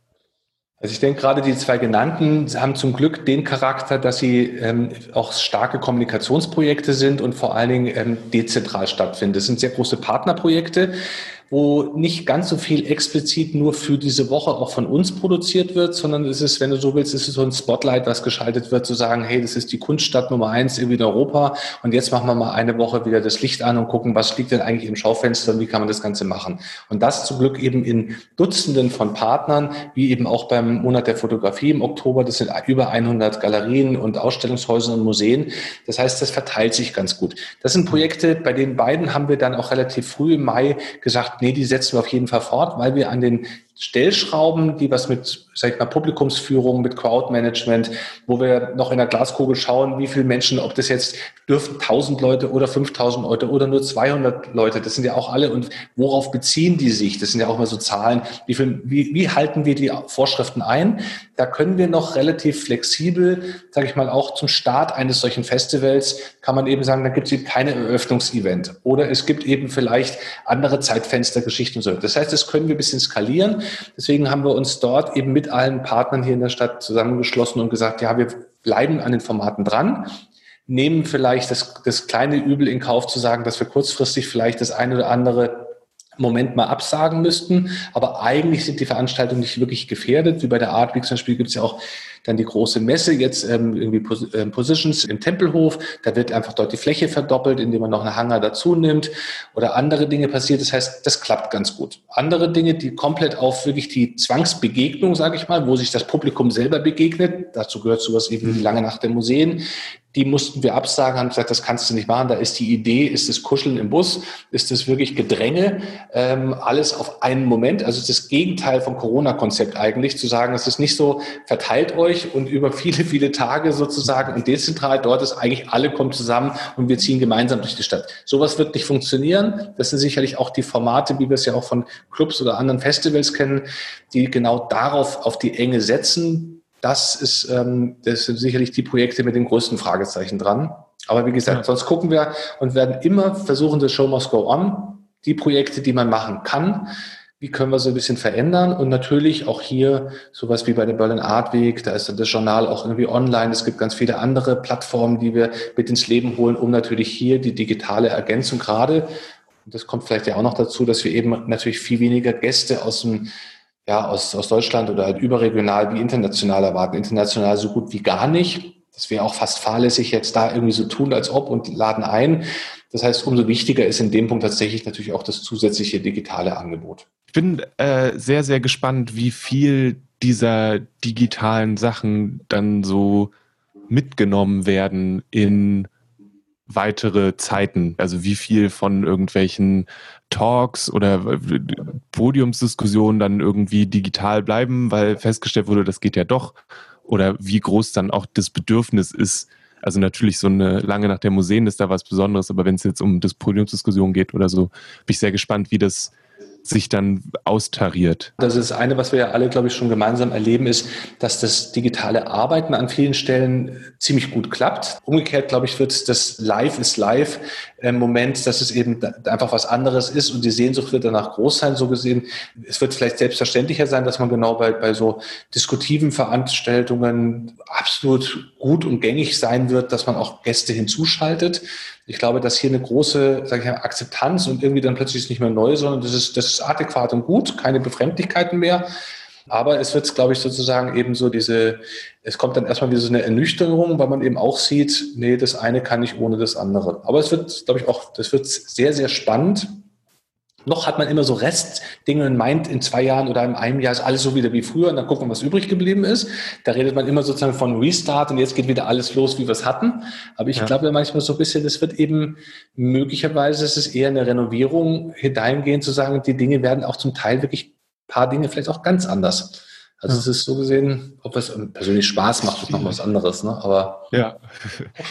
Also ich denke, gerade die zwei genannten haben zum Glück den Charakter, dass sie ähm, auch starke Kommunikationsprojekte sind und vor allen Dingen ähm, dezentral stattfinden. Das sind sehr große Partnerprojekte wo nicht ganz so viel explizit nur für diese Woche auch von uns produziert wird, sondern es ist, wenn du so willst, es ist so ein Spotlight, was geschaltet wird, zu sagen, hey, das ist die Kunststadt Nummer eins in Europa und jetzt machen wir mal eine Woche wieder das Licht an und gucken, was liegt denn eigentlich im Schaufenster und wie kann man das Ganze machen. Und das zum Glück eben in Dutzenden von Partnern, wie eben auch beim Monat der Fotografie im Oktober. Das sind über 100 Galerien und Ausstellungshäuser und Museen. Das heißt, das verteilt sich ganz gut. Das sind Projekte, bei den beiden haben wir dann auch relativ früh im Mai gesagt, nee, die setzen wir auf jeden Fall fort, weil wir an den Stellschrauben, die was mit, sag ich mal, Publikumsführung, mit Crowdmanagement, wo wir noch in der Glaskugel schauen, wie viele Menschen, ob das jetzt dürfen 1000 Leute oder 5000 Leute oder nur 200 Leute, das sind ja auch alle und worauf beziehen die sich? Das sind ja auch mal so Zahlen. Wie, viel, wie, wie halten wir die Vorschriften ein? Da können wir noch relativ flexibel, sage ich mal, auch zum Start eines solchen Festivals kann man eben sagen, da gibt es eben keine Eröffnungsevent oder es gibt eben vielleicht andere Zeitfenstergeschichten und so. Das heißt, das können wir ein bisschen skalieren. Deswegen haben wir uns dort eben mit allen Partnern hier in der Stadt zusammengeschlossen und gesagt, ja, wir bleiben an den Formaten dran, nehmen vielleicht das, das kleine Übel in Kauf zu sagen, dass wir kurzfristig vielleicht das eine oder andere Moment mal absagen müssten. Aber eigentlich sind die Veranstaltungen nicht wirklich gefährdet. Wie bei der Art Week zum Beispiel gibt es ja auch dann die große Messe, jetzt ähm, irgendwie Pos äh, Positions im Tempelhof. Da wird einfach dort die Fläche verdoppelt, indem man noch einen Hangar dazu nimmt oder andere Dinge passiert. Das heißt, das klappt ganz gut. Andere Dinge, die komplett auf wirklich die Zwangsbegegnung, sage ich mal, wo sich das Publikum selber begegnet, dazu gehört sowas eben die lange Nacht der Museen, die mussten wir absagen, haben gesagt, das kannst du nicht machen. Da ist die Idee, ist das Kuscheln im Bus, ist das wirklich Gedränge, ähm, alles auf einen Moment. Also das Gegenteil vom Corona-Konzept eigentlich, zu sagen, es ist nicht so, verteilt euch und über viele, viele Tage sozusagen und dezentral, dort ist eigentlich, alle kommen zusammen und wir ziehen gemeinsam durch die Stadt. Sowas wird nicht funktionieren. Das sind sicherlich auch die Formate, wie wir es ja auch von Clubs oder anderen Festivals kennen, die genau darauf, auf die Enge setzen das ist, ähm, das sind sicherlich die Projekte mit den größten Fragezeichen dran. Aber wie gesagt, ja. sonst gucken wir und werden immer versuchen, the show must go on. Die Projekte, die man machen kann, wie können wir so ein bisschen verändern? Und natürlich auch hier sowas wie bei der Berlin Art Week, da ist dann das Journal auch irgendwie online. Es gibt ganz viele andere Plattformen, die wir mit ins Leben holen, um natürlich hier die digitale Ergänzung gerade. Und das kommt vielleicht ja auch noch dazu, dass wir eben natürlich viel weniger Gäste aus dem ja, aus, aus Deutschland oder halt überregional wie international erwarten. International so gut wie gar nicht. Das wäre auch fast fahrlässig, jetzt da irgendwie so tun, als ob und laden ein. Das heißt, umso wichtiger ist in dem Punkt tatsächlich natürlich auch das zusätzliche digitale Angebot. Ich bin äh, sehr, sehr gespannt, wie viel dieser digitalen Sachen dann so mitgenommen werden in weitere Zeiten? Also wie viel von irgendwelchen Talks oder Podiumsdiskussionen dann irgendwie digital bleiben, weil festgestellt wurde, das geht ja doch? Oder wie groß dann auch das Bedürfnis ist? Also natürlich so eine lange nach der Museen ist da was Besonderes, aber wenn es jetzt um das Podiumsdiskussion geht oder so, bin ich sehr gespannt, wie das sich dann austariert. Das ist eine, was wir ja alle, glaube ich, schon gemeinsam erleben, ist, dass das digitale Arbeiten an vielen Stellen ziemlich gut klappt. Umgekehrt, glaube ich, wird das Live ist Live im Moment, dass es eben einfach was anderes ist und die Sehnsucht wird danach groß sein, so gesehen. Es wird vielleicht selbstverständlicher sein, dass man genau bei, bei so diskutiven Veranstaltungen absolut gut und gängig sein wird, dass man auch Gäste hinzuschaltet. Ich glaube, dass hier eine große sag ich mal, Akzeptanz und irgendwie dann plötzlich ist nicht mehr neu, sondern das ist, das ist adäquat und gut, keine Befremdlichkeiten mehr. Aber es wird, glaube ich, sozusagen eben so diese, es kommt dann erstmal wieder so eine Ernüchterung, weil man eben auch sieht, nee, das eine kann nicht ohne das andere. Aber es wird, glaube ich, auch, das wird sehr, sehr spannend. Noch hat man immer so Restdinge und meint, in zwei Jahren oder in einem Jahr ist alles so wieder wie früher und dann gucken wir, was übrig geblieben ist. Da redet man immer sozusagen von Restart und jetzt geht wieder alles los, wie wir es hatten. Aber ich ja. glaube manchmal so ein bisschen, das wird eben möglicherweise, es ist eher eine Renovierung dahingehend zu sagen, die Dinge werden auch zum Teil wirklich paar Dinge vielleicht auch ganz anders. Also ja. es ist so gesehen, ob es persönlich Spaß macht, ist noch was anderes, ne? Aber ja,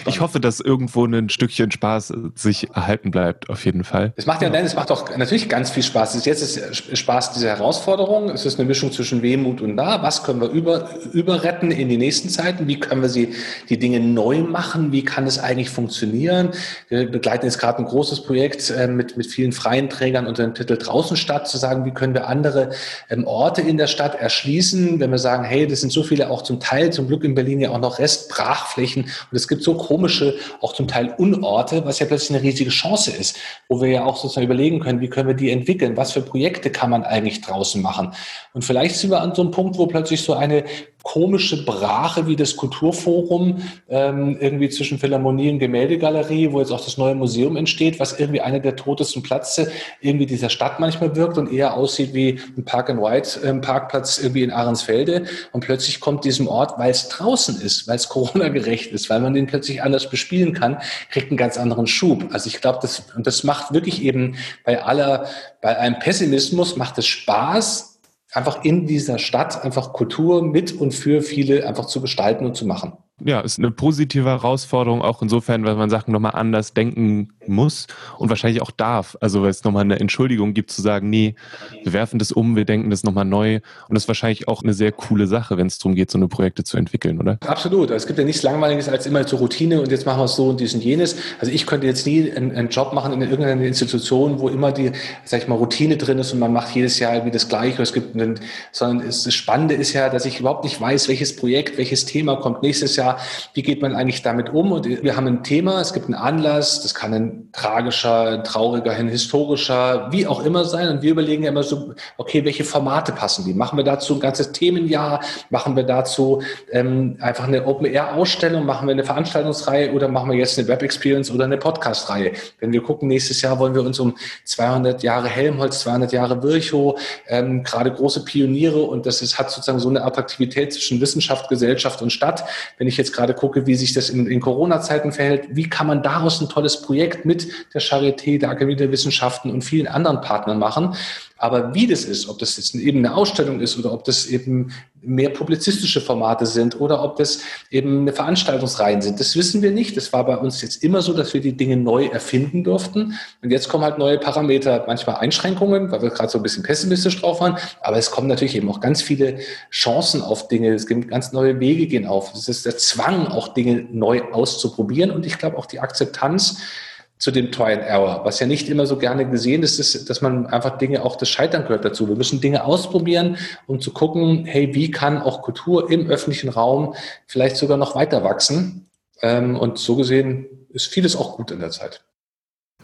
ich hoffe, dass irgendwo ein Stückchen Spaß sich erhalten bleibt, auf jeden Fall. Es macht ja, nein, es macht auch natürlich ganz viel Spaß. Jetzt ist Spaß diese Herausforderung. Es ist eine Mischung zwischen Wehmut und da. Was können wir über, überretten in die nächsten Zeiten? Wie können wir sie die Dinge neu machen? Wie kann es eigentlich funktionieren? Wir begleiten jetzt gerade ein großes Projekt äh, mit mit vielen freien Trägern unter dem Titel draußen statt zu sagen, wie können wir andere ähm, Orte in der Stadt erschließen wissen, wenn wir sagen, hey, das sind so viele auch zum Teil, zum Glück in Berlin ja auch noch Restbrachflächen und es gibt so komische, auch zum Teil Unorte, was ja plötzlich eine riesige Chance ist, wo wir ja auch sozusagen überlegen können, wie können wir die entwickeln, was für Projekte kann man eigentlich draußen machen. Und vielleicht sind wir an so einem Punkt, wo plötzlich so eine komische Brache wie das Kulturforum ähm, irgendwie zwischen Philharmonie und Gemäldegalerie, wo jetzt auch das neue Museum entsteht, was irgendwie einer der totesten Plätze irgendwie dieser Stadt manchmal wirkt und eher aussieht wie ein Park and White ähm, Parkplatz irgendwie in Ahrensfelde. Und plötzlich kommt diesem Ort, weil es draußen ist, weil es Corona-gerecht ist, weil man den plötzlich anders bespielen kann, kriegt einen ganz anderen Schub. Also ich glaube, das, und das macht wirklich eben bei aller, bei einem Pessimismus macht es Spaß, einfach in dieser Stadt einfach Kultur mit und für viele einfach zu gestalten und zu machen ja, ist eine positive Herausforderung, auch insofern, weil man Sachen nochmal anders denken muss und wahrscheinlich auch darf. Also weil es nochmal eine Entschuldigung gibt zu sagen, nee, wir werfen das um, wir denken das nochmal neu. Und das ist wahrscheinlich auch eine sehr coole Sache, wenn es darum geht, so eine Projekte zu entwickeln, oder? Absolut. Es gibt ja nichts Langweiliges als immer zur Routine und jetzt machen wir es so und dies und jenes. Also ich könnte jetzt nie einen, Job machen in irgendeiner Institution, wo immer die, sag ich mal, Routine drin ist und man macht jedes Jahr irgendwie das Gleiche. Es gibt einen, sondern das Spannende ist ja, dass ich überhaupt nicht weiß, welches Projekt, welches Thema kommt nächstes Jahr wie geht man eigentlich damit um? Und wir haben ein Thema, es gibt einen Anlass, das kann ein tragischer, ein trauriger, ein historischer, wie auch immer sein. Und wir überlegen ja immer so, okay, welche Formate passen die? Machen wir dazu ein ganzes Themenjahr? Machen wir dazu ähm, einfach eine Open-Air-Ausstellung? Machen wir eine Veranstaltungsreihe oder machen wir jetzt eine Web-Experience oder eine Podcast-Reihe? Wenn wir gucken, nächstes Jahr wollen wir uns um 200 Jahre Helmholtz, 200 Jahre Virchow, ähm, gerade große Pioniere und das ist, hat sozusagen so eine Attraktivität zwischen Wissenschaft, Gesellschaft und Stadt. Wenn ich jetzt gerade gucke, wie sich das in, in Corona-Zeiten verhält, wie kann man daraus ein tolles Projekt mit der Charité, der Akademie der Wissenschaften und vielen anderen Partnern machen. Aber wie das ist, ob das jetzt eben eine Ausstellung ist oder ob das eben mehr publizistische Formate sind oder ob das eben eine Veranstaltungsreihen sind, das wissen wir nicht. Das war bei uns jetzt immer so, dass wir die Dinge neu erfinden durften. Und jetzt kommen halt neue Parameter, manchmal Einschränkungen, weil wir gerade so ein bisschen pessimistisch drauf waren. Aber es kommen natürlich eben auch ganz viele Chancen auf Dinge. Es gibt ganz neue Wege gehen auf. Es ist der Zwang, auch Dinge neu auszuprobieren. Und ich glaube auch die Akzeptanz, zu dem Try and Error. Was ja nicht immer so gerne gesehen ist, ist, dass man einfach Dinge, auch das Scheitern gehört dazu. Wir müssen Dinge ausprobieren, um zu gucken, hey, wie kann auch Kultur im öffentlichen Raum vielleicht sogar noch weiter wachsen? Ähm, und so gesehen ist vieles auch gut in der Zeit.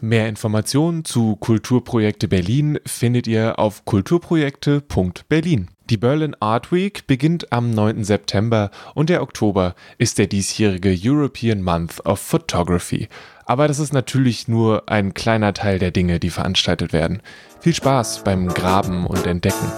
Mehr Informationen zu Kulturprojekte Berlin findet ihr auf kulturprojekte.berlin. Die Berlin Art Week beginnt am 9. September und der Oktober ist der diesjährige European Month of Photography. Aber das ist natürlich nur ein kleiner Teil der Dinge, die veranstaltet werden. Viel Spaß beim Graben und Entdecken.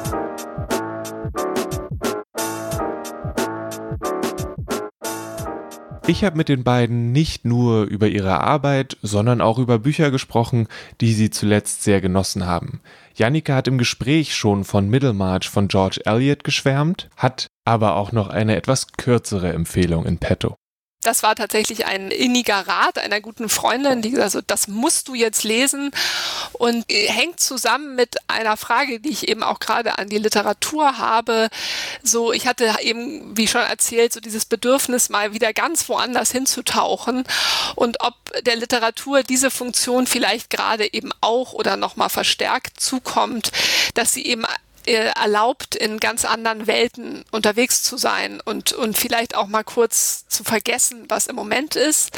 Ich habe mit den beiden nicht nur über ihre Arbeit, sondern auch über Bücher gesprochen, die sie zuletzt sehr genossen haben. Jannika hat im Gespräch schon von Middlemarch von George Eliot geschwärmt, hat aber auch noch eine etwas kürzere Empfehlung in petto das war tatsächlich ein inniger Rat einer guten Freundin, die gesagt hat, das musst du jetzt lesen und hängt zusammen mit einer Frage, die ich eben auch gerade an die Literatur habe. So, ich hatte eben, wie schon erzählt, so dieses Bedürfnis, mal wieder ganz woanders hinzutauchen und ob der Literatur diese Funktion vielleicht gerade eben auch oder nochmal verstärkt zukommt, dass sie eben äh, erlaubt, in ganz anderen Welten unterwegs zu sein und, und vielleicht auch mal kurz zu vergessen, was im Moment ist.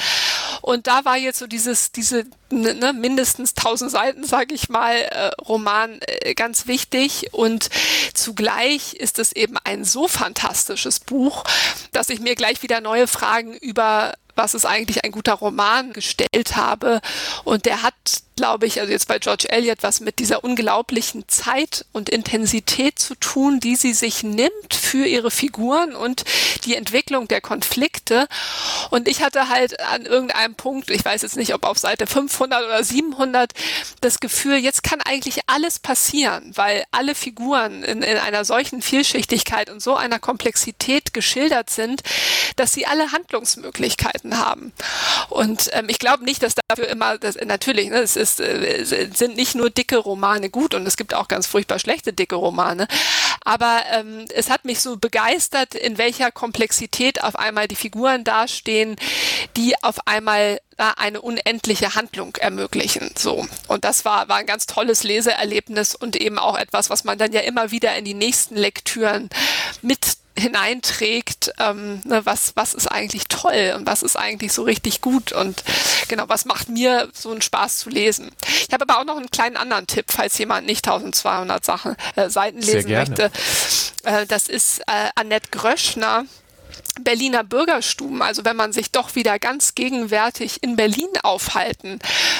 Und da war jetzt so dieses, diese ne, ne mindestens tausend Seiten, sage ich mal, äh, Roman äh, ganz wichtig. Und zugleich ist es eben ein so fantastisches Buch, dass ich mir gleich wieder neue Fragen über was ist eigentlich ein guter Roman gestellt habe. Und der hat glaube ich, also jetzt bei George Eliot, was mit dieser unglaublichen Zeit und Intensität zu tun, die sie sich nimmt für ihre Figuren und die Entwicklung der Konflikte. Und ich hatte halt an irgendeinem Punkt, ich weiß jetzt nicht, ob auf Seite 500 oder 700, das Gefühl, jetzt kann eigentlich alles passieren, weil alle Figuren in, in einer solchen Vielschichtigkeit und so einer Komplexität geschildert sind, dass sie alle Handlungsmöglichkeiten haben. Und ähm, ich glaube nicht, dass dafür immer, das, natürlich, ne, es ist ist, äh, sind nicht nur dicke Romane gut und es gibt auch ganz furchtbar schlechte dicke Romane. Aber ähm, es hat mich so begeistert, in welcher Komplexität auf einmal die Figuren dastehen, die auf einmal eine unendliche Handlung ermöglichen. So. Und das war, war ein ganz tolles Leseerlebnis und eben auch etwas, was man dann ja immer wieder in die nächsten Lektüren mit hineinträgt, ähm, ne, was, was ist eigentlich toll und was ist eigentlich so richtig gut und genau, was macht mir so einen Spaß zu lesen. Ich habe aber auch noch einen kleinen anderen Tipp, falls jemand nicht 1200 Sachen, äh, Seiten lesen möchte. Äh, das ist äh, Annette Gröschner. Berliner Bürgerstuben, also wenn man sich doch wieder ganz gegenwärtig in Berlin aufhalten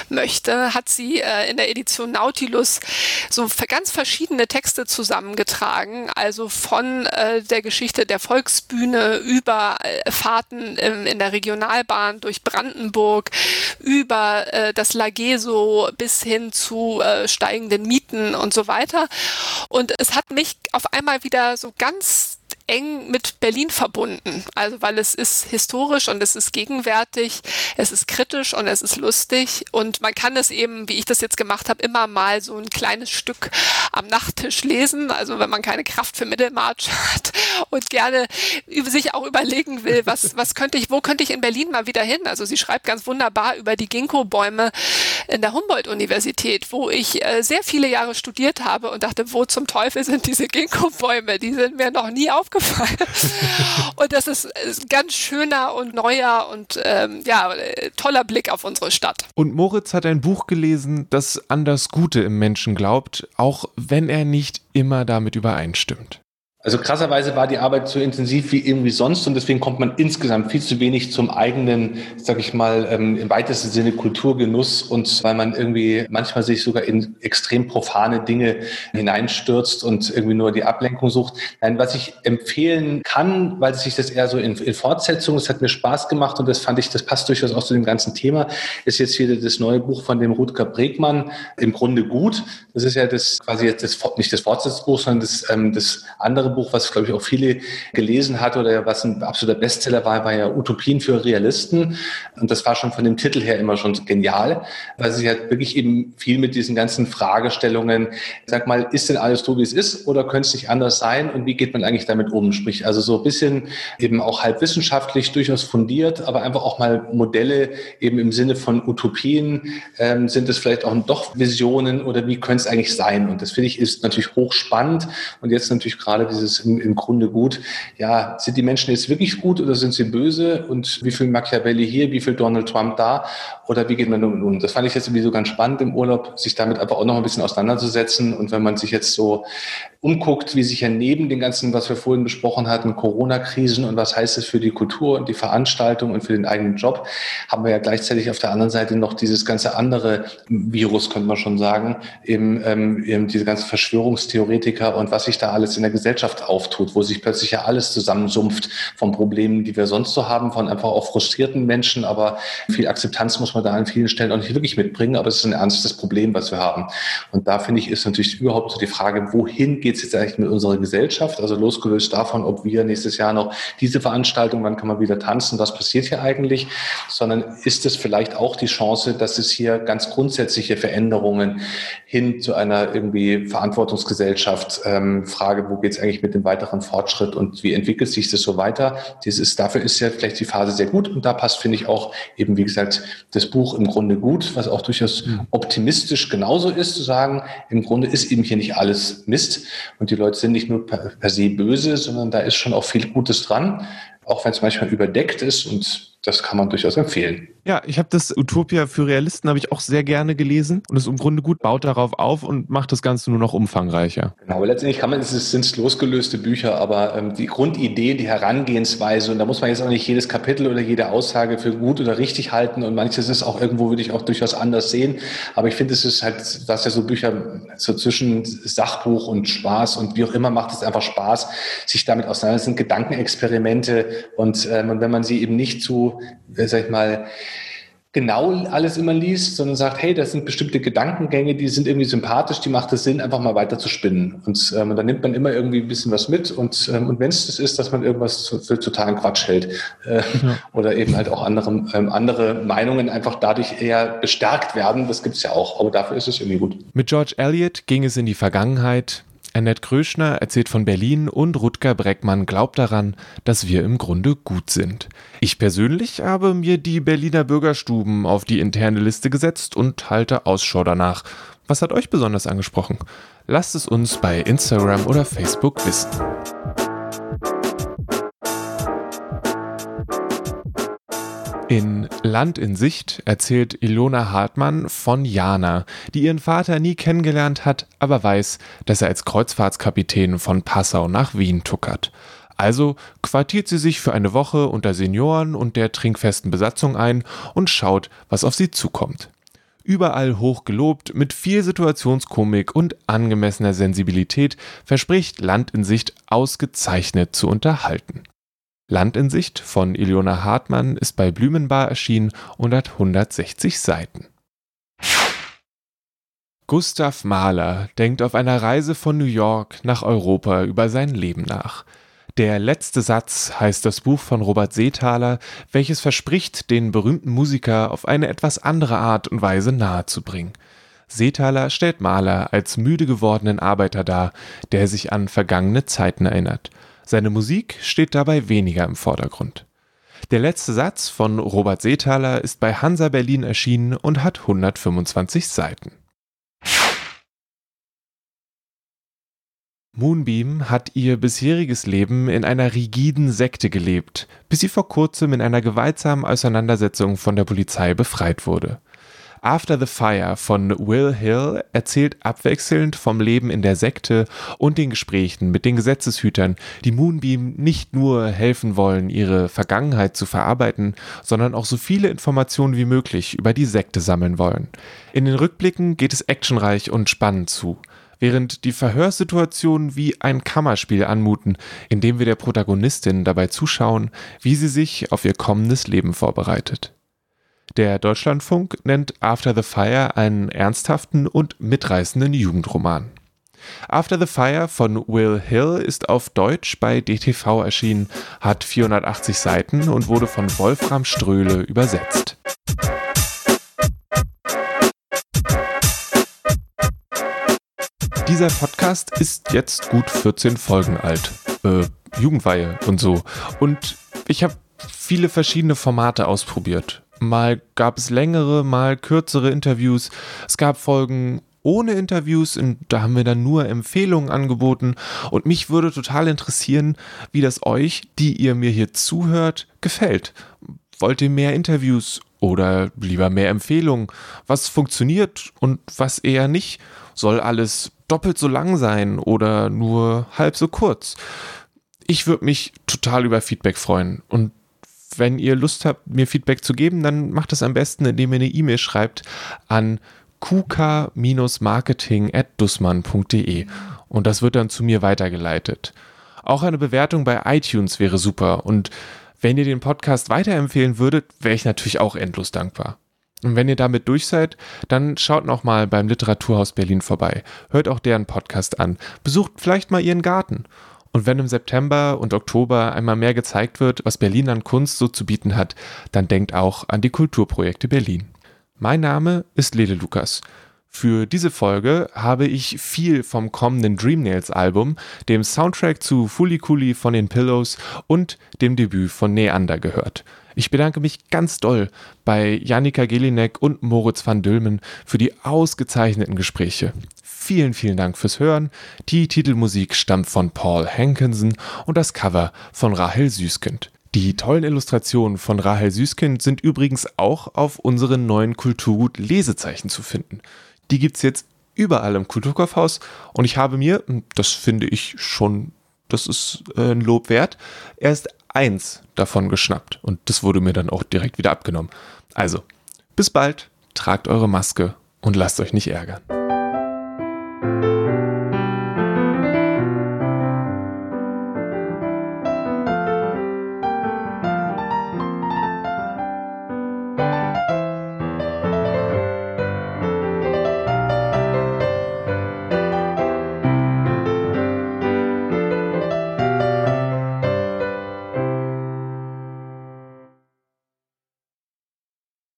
möchte, hat sie äh, in der Edition Nautilus so ganz verschiedene Texte zusammengetragen, also von äh, der Geschichte der Volksbühne über äh, Fahrten im, in der Regionalbahn durch Brandenburg, über äh, das Lageso bis hin zu äh, steigenden Mieten und so weiter. Und es hat mich auf einmal wieder so ganz eng mit Berlin verbunden. Also weil es ist historisch und es ist gegenwärtig, es ist kritisch und es ist lustig und man kann es eben, wie ich das jetzt gemacht habe, immer mal so ein kleines Stück am Nachttisch lesen. Also wenn man keine Kraft für Mittelmarsch hat und gerne sich auch überlegen will, was, was könnte ich, wo könnte ich in Berlin mal wieder hin? Also sie schreibt ganz wunderbar über die Ginkgo-Bäume in der Humboldt-Universität, wo ich äh, sehr viele Jahre studiert habe und dachte, wo zum Teufel sind diese Ginkgo-Bäume? Die sind mir noch nie aufgefallen aufgefallen. und das ist ein ganz schöner und neuer und ähm, ja, toller Blick auf unsere Stadt. Und Moritz hat ein Buch gelesen, das an das Gute im Menschen glaubt, auch wenn er nicht immer damit übereinstimmt. Also krasserweise war die Arbeit so intensiv wie irgendwie sonst und deswegen kommt man insgesamt viel zu wenig zum eigenen, sag ich mal, ähm, im weitesten Sinne Kulturgenuss und weil man irgendwie manchmal sich sogar in extrem profane Dinge hineinstürzt und irgendwie nur die Ablenkung sucht. Nein, was ich empfehlen kann, weil sich das eher so in, in Fortsetzung, es hat mir Spaß gemacht und das fand ich, das passt durchaus auch zu dem ganzen Thema, ist jetzt wieder das neue Buch von dem Rutger Bregmann, im Grunde gut. Das ist ja das quasi jetzt das, nicht das Fortsetzungsbuch, sondern das, ähm, das andere andere Buch, was, glaube ich, auch viele gelesen hat oder was ein absoluter Bestseller war, war ja Utopien für Realisten. Und das war schon von dem Titel her immer schon genial, weil sie halt wirklich eben viel mit diesen ganzen Fragestellungen, sag mal, ist denn alles so, wie es ist oder könnte es nicht anders sein und wie geht man eigentlich damit um? Sprich, also so ein bisschen eben auch halb wissenschaftlich, durchaus fundiert, aber einfach auch mal Modelle eben im Sinne von Utopien. Ähm, sind es vielleicht auch doch Visionen oder wie könnte es eigentlich sein? Und das finde ich ist natürlich hochspannend und jetzt natürlich gerade diese dieses im, im Grunde gut. Ja, sind die Menschen jetzt wirklich gut oder sind sie böse? Und wie viel Machiavelli hier, wie viel Donald Trump da? Oder wie geht man damit um? Das fand ich jetzt irgendwie so ganz spannend im Urlaub, sich damit einfach auch noch ein bisschen auseinanderzusetzen. Und wenn man sich jetzt so umguckt, wie sich ja neben dem ganzen, was wir vorhin besprochen hatten, Corona-Krisen und was heißt es für die Kultur und die Veranstaltung und für den eigenen Job, haben wir ja gleichzeitig auf der anderen Seite noch dieses ganze andere Virus, könnte man schon sagen, eben, ähm, eben diese ganzen Verschwörungstheoretiker und was sich da alles in der Gesellschaft auftut, wo sich plötzlich ja alles zusammensumpft von Problemen, die wir sonst so haben, von einfach auch frustrierten Menschen, aber viel Akzeptanz muss man da an vielen Stellen auch nicht wirklich mitbringen, aber es ist ein ernstes Problem, was wir haben. Und da finde ich, ist natürlich überhaupt so die Frage, wohin geht geht es jetzt eigentlich mit unserer Gesellschaft? Also losgelöst davon, ob wir nächstes Jahr noch diese Veranstaltung, wann kann man wieder tanzen, was passiert hier eigentlich, sondern ist es vielleicht auch die Chance, dass es hier ganz grundsätzliche Veränderungen hin zu einer irgendwie Verantwortungsgesellschaft, ähm, Frage, wo geht es eigentlich mit dem weiteren Fortschritt und wie entwickelt sich das so weiter? Dieses, dafür ist ja vielleicht die Phase sehr gut und da passt, finde ich, auch eben, wie gesagt, das Buch im Grunde gut, was auch durchaus mhm. optimistisch genauso ist, zu sagen, im Grunde ist eben hier nicht alles Mist, und die Leute sind nicht nur per, per se böse, sondern da ist schon auch viel Gutes dran, auch wenn es manchmal überdeckt ist und das kann man durchaus empfehlen. Ja, ich habe das Utopia für Realisten habe ich auch sehr gerne gelesen und es im Grunde gut baut darauf auf und macht das Ganze nur noch umfangreicher. Genau, aber letztendlich kann man, es sind losgelöste Bücher, aber ähm, die Grundidee, die Herangehensweise und da muss man jetzt auch nicht jedes Kapitel oder jede Aussage für gut oder richtig halten und manches ist auch irgendwo würde ich auch durchaus anders sehen, aber ich finde, es ist halt, was ja so Bücher so zwischen Sachbuch und Spaß und wie auch immer macht es einfach Spaß, sich damit auseinanderzusetzen, Gedankenexperimente und ähm, wenn man sie eben nicht zu, sag ich mal, genau alles immer liest, sondern sagt, hey, das sind bestimmte Gedankengänge, die sind irgendwie sympathisch, die macht es Sinn, einfach mal weiter zu spinnen. Und, ähm, dann nimmt man immer irgendwie ein bisschen was mit. Und, ähm, und wenn es das ist, dass man irgendwas für totalen Quatsch hält äh, ja. oder eben halt auch andere, ähm, andere Meinungen einfach dadurch eher bestärkt werden, das gibt es ja auch. Aber dafür ist es irgendwie gut. Mit George Eliot ging es in die Vergangenheit. Annette Kröschner erzählt von Berlin und Rutger Breckmann glaubt daran, dass wir im Grunde gut sind. Ich persönlich habe mir die Berliner Bürgerstuben auf die interne Liste gesetzt und halte Ausschau danach. Was hat euch besonders angesprochen? Lasst es uns bei Instagram oder Facebook wissen. In Land in Sicht erzählt Ilona Hartmann von Jana, die ihren Vater nie kennengelernt hat, aber weiß, dass er als Kreuzfahrtskapitän von Passau nach Wien tuckert. Also quartiert sie sich für eine Woche unter Senioren und der trinkfesten Besatzung ein und schaut, was auf sie zukommt. Überall hoch gelobt, mit viel Situationskomik und angemessener Sensibilität verspricht Land in Sicht ausgezeichnet zu unterhalten. Land in Sicht von Ilona Hartmann ist bei Blümenbar erschienen und hat 160 Seiten. Gustav Mahler denkt auf einer Reise von New York nach Europa über sein Leben nach. Der letzte Satz heißt das Buch von Robert Seethaler, welches verspricht, den berühmten Musiker auf eine etwas andere Art und Weise nahezubringen. Seethaler stellt Mahler als müde gewordenen Arbeiter dar, der sich an vergangene Zeiten erinnert. Seine Musik steht dabei weniger im Vordergrund. Der letzte Satz von Robert Seethaler ist bei Hansa Berlin erschienen und hat 125 Seiten. Moonbeam hat ihr bisheriges Leben in einer rigiden Sekte gelebt, bis sie vor kurzem in einer gewaltsamen Auseinandersetzung von der Polizei befreit wurde. After the Fire von Will Hill erzählt abwechselnd vom Leben in der Sekte und den Gesprächen mit den Gesetzeshütern, die Moonbeam nicht nur helfen wollen, ihre Vergangenheit zu verarbeiten, sondern auch so viele Informationen wie möglich über die Sekte sammeln wollen. In den Rückblicken geht es actionreich und spannend zu während die Verhörsituationen wie ein Kammerspiel anmuten, in dem wir der Protagonistin dabei zuschauen, wie sie sich auf ihr kommendes Leben vorbereitet. Der Deutschlandfunk nennt After the Fire einen ernsthaften und mitreißenden Jugendroman. After the Fire von Will Hill ist auf Deutsch bei DTV erschienen, hat 480 Seiten und wurde von Wolfram Ströhle übersetzt. Dieser Podcast ist jetzt gut 14 Folgen alt. Äh, Jugendweihe und so. Und ich habe viele verschiedene Formate ausprobiert. Mal gab es längere, mal kürzere Interviews. Es gab Folgen ohne Interviews und da haben wir dann nur Empfehlungen angeboten. Und mich würde total interessieren, wie das euch, die ihr mir hier zuhört, gefällt. Wollt ihr mehr Interviews oder lieber mehr Empfehlungen? Was funktioniert und was eher nicht? Soll alles doppelt so lang sein oder nur halb so kurz? Ich würde mich total über Feedback freuen und wenn ihr Lust habt, mir Feedback zu geben, dann macht das am besten, indem ihr eine E-Mail schreibt an qk-marketing.dussmann.de und das wird dann zu mir weitergeleitet. Auch eine Bewertung bei iTunes wäre super und wenn ihr den Podcast weiterempfehlen würdet, wäre ich natürlich auch endlos dankbar. Und wenn ihr damit durch seid, dann schaut noch mal beim Literaturhaus Berlin vorbei. Hört auch deren Podcast an. Besucht vielleicht mal ihren Garten und wenn im September und Oktober einmal mehr gezeigt wird, was Berlin an Kunst so zu bieten hat, dann denkt auch an die Kulturprojekte Berlin. Mein Name ist Lele Lukas. Für diese Folge habe ich viel vom kommenden Dreamnails Album, dem Soundtrack zu Fully Cooley von den Pillows und dem Debüt von Neander gehört. Ich bedanke mich ganz doll bei Janika Gelinek und Moritz van Dülmen für die ausgezeichneten Gespräche. Vielen, vielen Dank fürs Hören. Die Titelmusik stammt von Paul Hankinson und das Cover von Rahel Süskind. Die tollen Illustrationen von Rahel Süßkind sind übrigens auch auf unseren neuen Kulturgut Lesezeichen zu finden. Die gibt es jetzt überall im Kulturkaufhaus und ich habe mir, das finde ich schon, das ist äh, ein Lob wert, erst eins davon geschnappt und das wurde mir dann auch direkt wieder abgenommen. Also, bis bald, tragt eure Maske und lasst euch nicht ärgern.